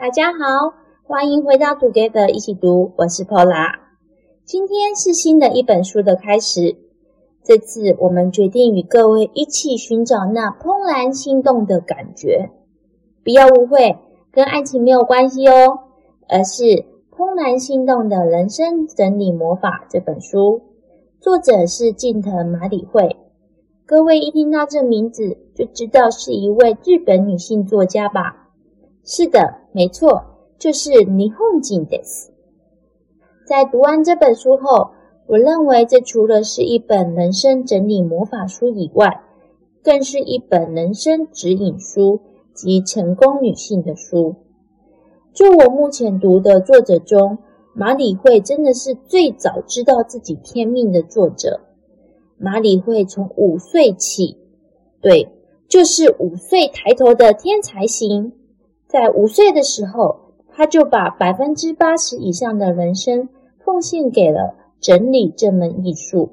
大家好，欢迎回到读读者一起读，我是 Pola。今天是新的一本书的开始，这次我们决定与各位一起寻找那怦然心动的感觉。不要误会，跟爱情没有关系哦，而是《怦然心动的人生整理魔法》这本书，作者是近藤麻里惠。各位一听到这名字，就知道是一位日本女性作家吧？是的，没错，就是日本人です。在读完这本书后，我认为这除了是一本人生整理魔法书以外，更是一本人生指引书及成功女性的书。就我目前读的作者中，马里惠真的是最早知道自己天命的作者。马里惠从五岁起，对，就是五岁抬头的天才型。在五岁的时候，他就把百分之八十以上的人生奉献给了整理这门艺术。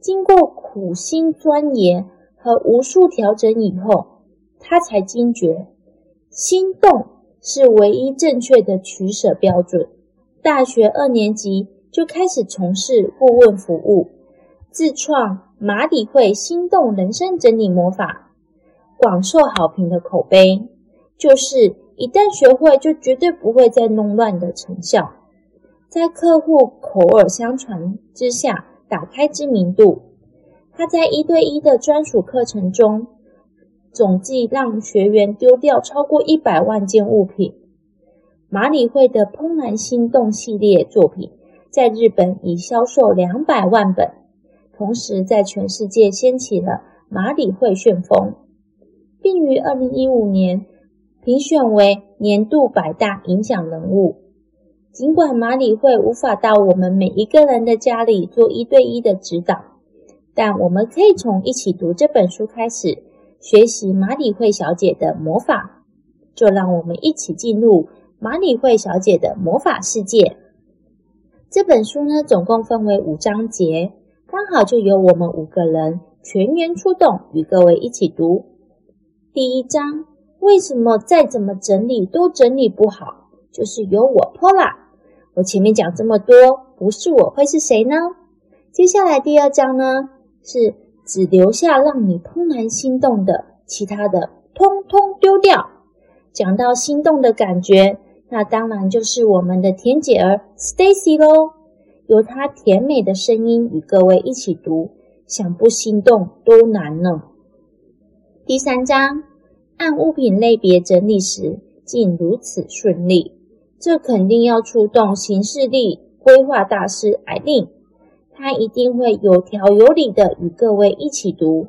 经过苦心钻研和无数调整以后，他才惊觉，心动是唯一正确的取舍标准。大学二年级就开始从事顾问服务，自创马里会心动人生整理魔法，广受好评的口碑，就是。一旦学会，就绝对不会再弄乱的成效。在客户口耳相传之下，打开知名度。他在一对一的专属课程中，总计让学员丢掉超过一百万件物品。马里会的《怦然心动》系列作品在日本已销售两百万本，同时在全世界掀起了马里会旋风，并于二零一五年。评选为年度百大影响人物。尽管马里会无法到我们每一个人的家里做一对一的指导，但我们可以从一起读这本书开始，学习马里会小姐的魔法。就让我们一起进入马里会小姐的魔法世界。这本书呢，总共分为五章节，刚好就由我们五个人全员出动，与各位一起读。第一章。为什么再怎么整理都整理不好？就是由我 Paula。我前面讲这么多，不是我会是谁呢？接下来第二章呢，是只留下让你怦然心动的，其他的通通丢掉。讲到心动的感觉，那当然就是我们的甜姐儿 Stacy 喽。由她甜美的声音与各位一起读，想不心动都难呢。第三章。按物品类别整理时，竟如此顺利，这肯定要出动行事力规划大师艾琳，她一定会有条有理的与各位一起读。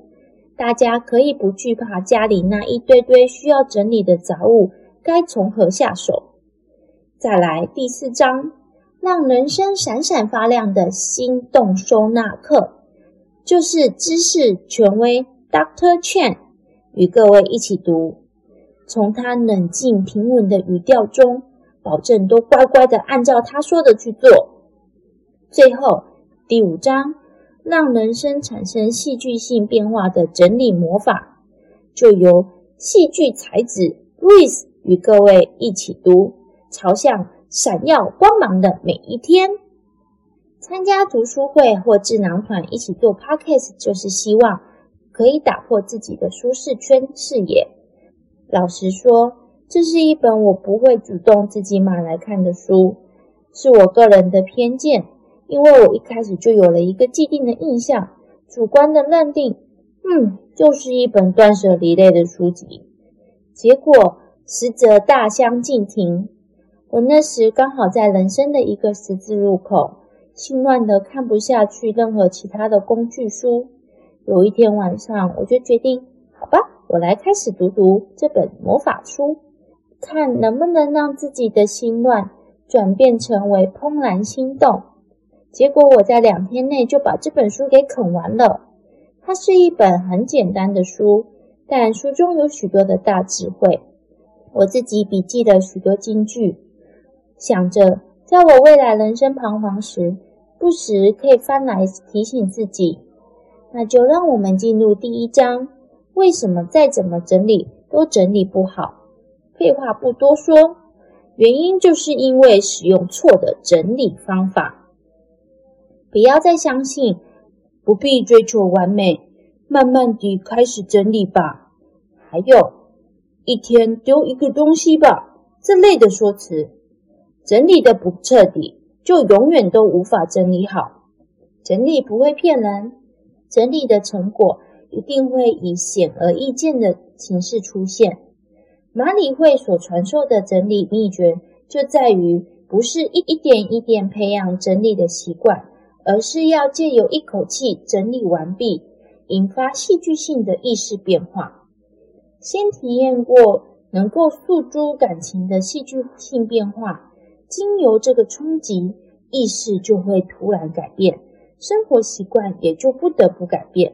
大家可以不惧怕家里那一堆堆需要整理的杂物，该从何下手？再来第四章，让人生闪闪发亮的心动收纳课，就是知识权威 Doctor Chen。与各位一起读，从他冷静平稳的语调中，保证都乖乖的按照他说的去做。最后第五章，让人生产生戏剧性变化的整理魔法，就由戏剧才子 Louis 与各位一起读，朝向闪耀光芒的每一天。参加读书会或智囊团一起做 Podcast，就是希望。可以打破自己的舒适圈视野。老实说，这是一本我不会主动自己买来看的书，是我个人的偏见，因为我一开始就有了一个既定的印象，主观的认定，嗯，就是一本断舍离类的书籍。结果实则大相径庭。我那时刚好在人生的一个十字路口，心乱的看不下去任何其他的工具书。有一天晚上，我就决定，好吧，我来开始读读这本魔法书，看能不能让自己的心乱转变成为怦然心动。结果我在两天内就把这本书给啃完了。它是一本很简单的书，但书中有许多的大智慧。我自己笔记了许多金句，想着在我未来人生彷徨时，不时可以翻来提醒自己。那就让我们进入第一章。为什么再怎么整理都整理不好？废话不多说，原因就是因为使用错的整理方法。不要再相信，不必追求完美，慢慢地开始整理吧。还有，一天丢一个东西吧，这类的说辞，整理的不彻底，就永远都无法整理好。整理不会骗人，整理的成果一定会以显而易见的形式出现。马理会所传授的整理秘诀，就在于不是一一点一点培养整理的习惯，而是要借由一口气整理完毕，引发戏剧性的意识变化。先体验过能够诉诸感情的戏剧性变化，经由这个冲击，意识就会突然改变，生活习惯也就不得不改变。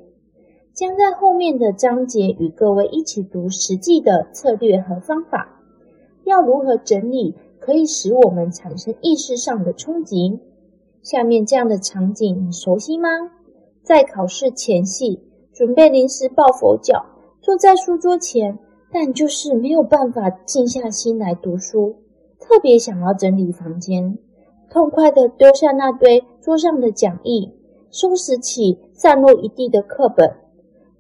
将在后面的章节与各位一起读实际的策略和方法，要如何整理可以使我们产生意识上的冲击。下面这样的场景你熟悉吗？在考试前夕，准备临时抱佛脚，坐在书桌前，但就是没有办法静下心来读书，特别想要整理房间，痛快地丢下那堆桌上的讲义，收拾起散落一地的课本。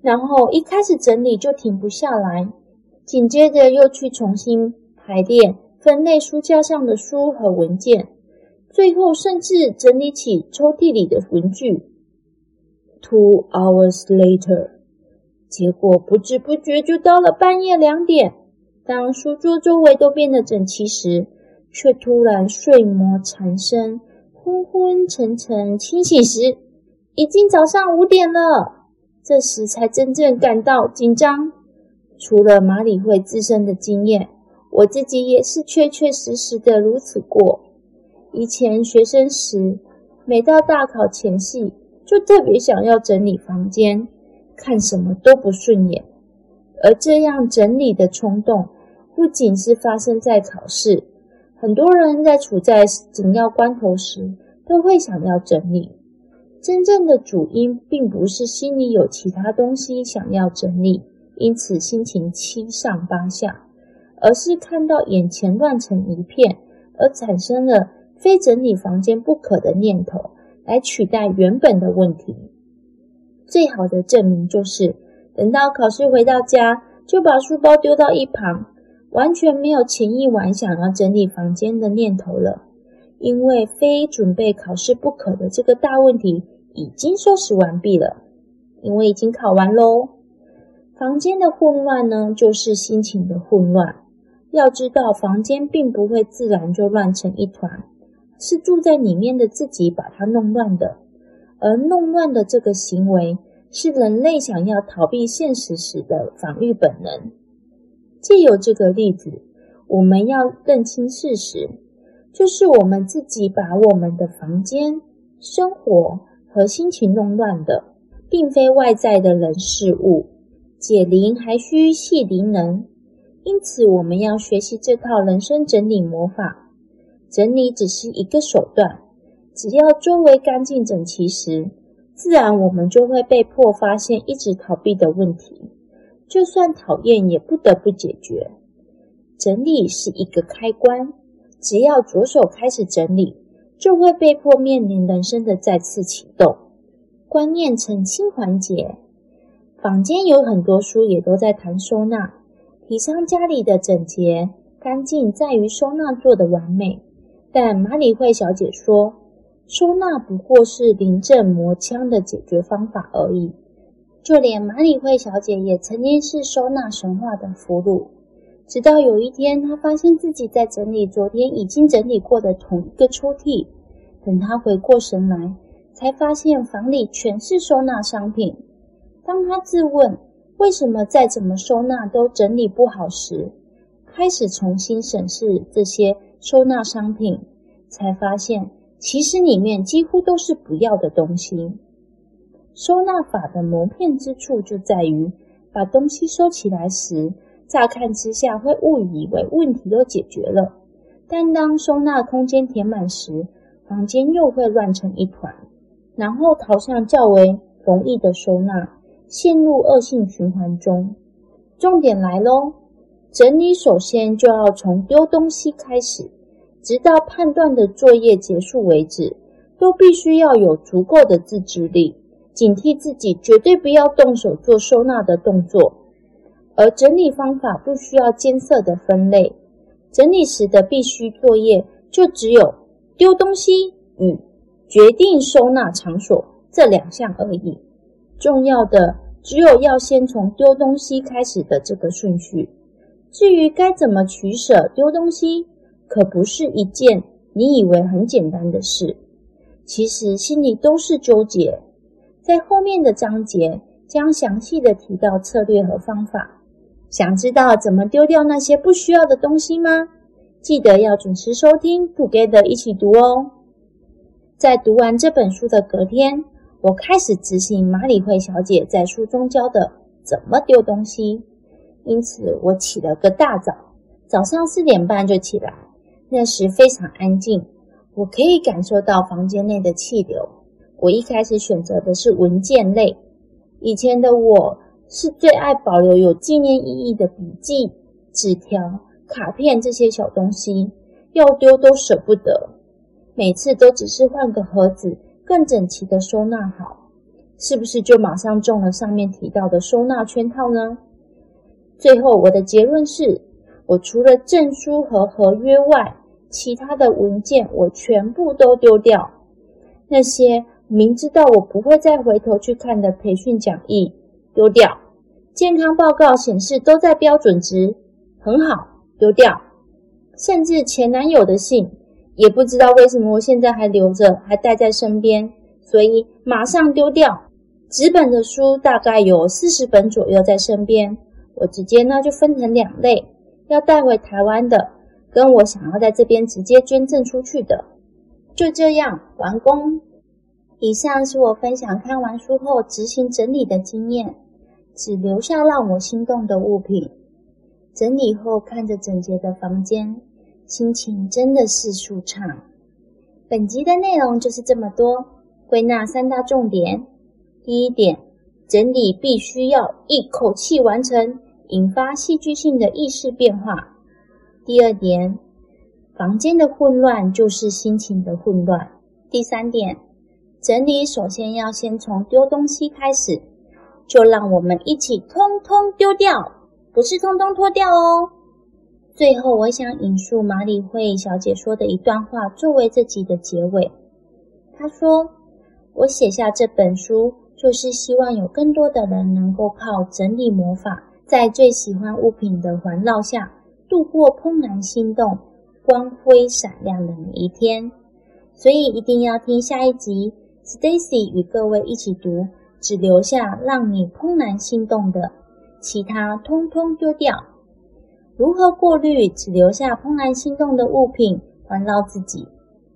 然后一开始整理就停不下来，紧接着又去重新排列、分类书架上的书和文件，最后甚至整理起抽屉里的文具。Two hours later，结果不知不觉就到了半夜两点。当书桌周围都变得整齐时，却突然睡魔缠身，昏昏沉沉。清醒时，已经早上五点了。这时才真正感到紧张。除了马里会自身的经验，我自己也是确确实实的如此过。以前学生时，每到大考前夕，就特别想要整理房间，看什么都不顺眼。而这样整理的冲动，不仅是发生在考试，很多人在处在紧要关头时，都会想要整理。真正的主因并不是心里有其他东西想要整理，因此心情七上八下，而是看到眼前乱成一片，而产生了非整理房间不可的念头，来取代原本的问题。最好的证明就是，等到考试回到家，就把书包丢到一旁，完全没有前一晚想要整理房间的念头了。因为非准备考试不可的这个大问题已经收拾完毕了，因为已经考完喽。房间的混乱呢，就是心情的混乱。要知道，房间并不会自然就乱成一团，是住在里面的自己把它弄乱的。而弄乱的这个行为，是人类想要逃避现实时的防御本能。借由这个例子，我们要认清事实。就是我们自己把我们的房间、生活和心情弄乱的，并非外在的人事物。解铃还须系铃人，因此我们要学习这套人生整理魔法。整理只是一个手段，只要周围干净整齐时，自然我们就会被迫发现一直逃避的问题，就算讨厌也不得不解决。整理是一个开关。只要着手开始整理，就会被迫面临人生的再次启动。观念澄清环节，坊间有很多书也都在谈收纳，提倡家里的整洁干净在于收纳做的完美。但马理惠小姐说，收纳不过是临阵磨枪的解决方法而已。就连马理惠小姐也曾经是收纳神话的俘虏。直到有一天，他发现自己在整理昨天已经整理过的同一个抽屉。等他回过神来，才发现房里全是收纳商品。当他自问为什么再怎么收纳都整理不好时，开始重新审视这些收纳商品，才发现其实里面几乎都是不要的东西。收纳法的蒙骗之处就在于，把东西收起来时，乍看之下会误以为问题都解决了，但当收纳空间填满时，房间又会乱成一团，然后逃向较为容易的收纳，陷入恶性循环中。重点来喽，整理首先就要从丢东西开始，直到判断的作业结束为止，都必须要有足够的自制力，警惕自己绝对不要动手做收纳的动作。而整理方法不需要艰涩的分类，整理时的必须作业就只有丢东西与决定收纳场所这两项而已。重要的只有要先从丢东西开始的这个顺序。至于该怎么取舍丢东西，可不是一件你以为很简单的事。其实心里都是纠结。在后面的章节将详细的提到策略和方法。想知道怎么丢掉那些不需要的东西吗？记得要准时收听，Together 一起读哦。在读完这本书的隔天，我开始执行麻理惠小姐在书中教的怎么丢东西。因此，我起了个大早，早上四点半就起来。那时非常安静，我可以感受到房间内的气流。我一开始选择的是文件类。以前的我是最爱保留有纪念意义的笔记、纸条、卡片这些小东西，要丢都舍不得。每次都只是换个盒子，更整齐的收纳好，是不是就马上中了上面提到的收纳圈套呢？最后，我的结论是，我除了证书和合约外，其他的文件我全部都丢掉。那些明知道我不会再回头去看的培训讲义，丢掉；健康报告显示都在标准值，很好，丢掉。甚至前男友的信，也不知道为什么我现在还留着，还带在身边，所以马上丢掉。纸本的书大概有四十本左右在身边。我直接呢就分成两类，要带回台湾的，跟我想要在这边直接捐赠出去的，就这样完工。以上是我分享看完书后执行整理的经验，只留下让我心动的物品。整理后看着整洁的房间，心情真的是舒畅。本集的内容就是这么多，归纳三大重点。第一点，整理必须要一口气完成。引发戏剧性的意识变化。第二点，房间的混乱就是心情的混乱。第三点，整理首先要先从丢东西开始，就让我们一起通通丢掉，不是通通脱掉哦。最后，我想引述麻理惠小姐说的一段话作为这集的结尾。她说：“我写下这本书，就是希望有更多的人能够靠整理魔法。”在最喜欢物品的环绕下，度过怦然心动、光辉闪亮的每一天。所以一定要听下一集，Stacy 与各位一起读，只留下让你怦然心动的，其他通通丢掉。如何过滤只留下怦然心动的物品，环绕自己？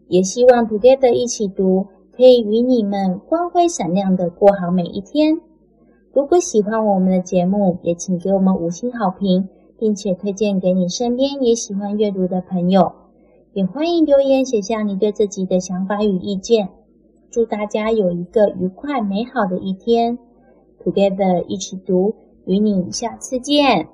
也希望 Together 一起读，可以与你们光辉闪亮的过好每一天。如果喜欢我们的节目，也请给我们五星好评，并且推荐给你身边也喜欢阅读的朋友。也欢迎留言写下你对这集的想法与意见。祝大家有一个愉快美好的一天！Together 一起读，与你下次见。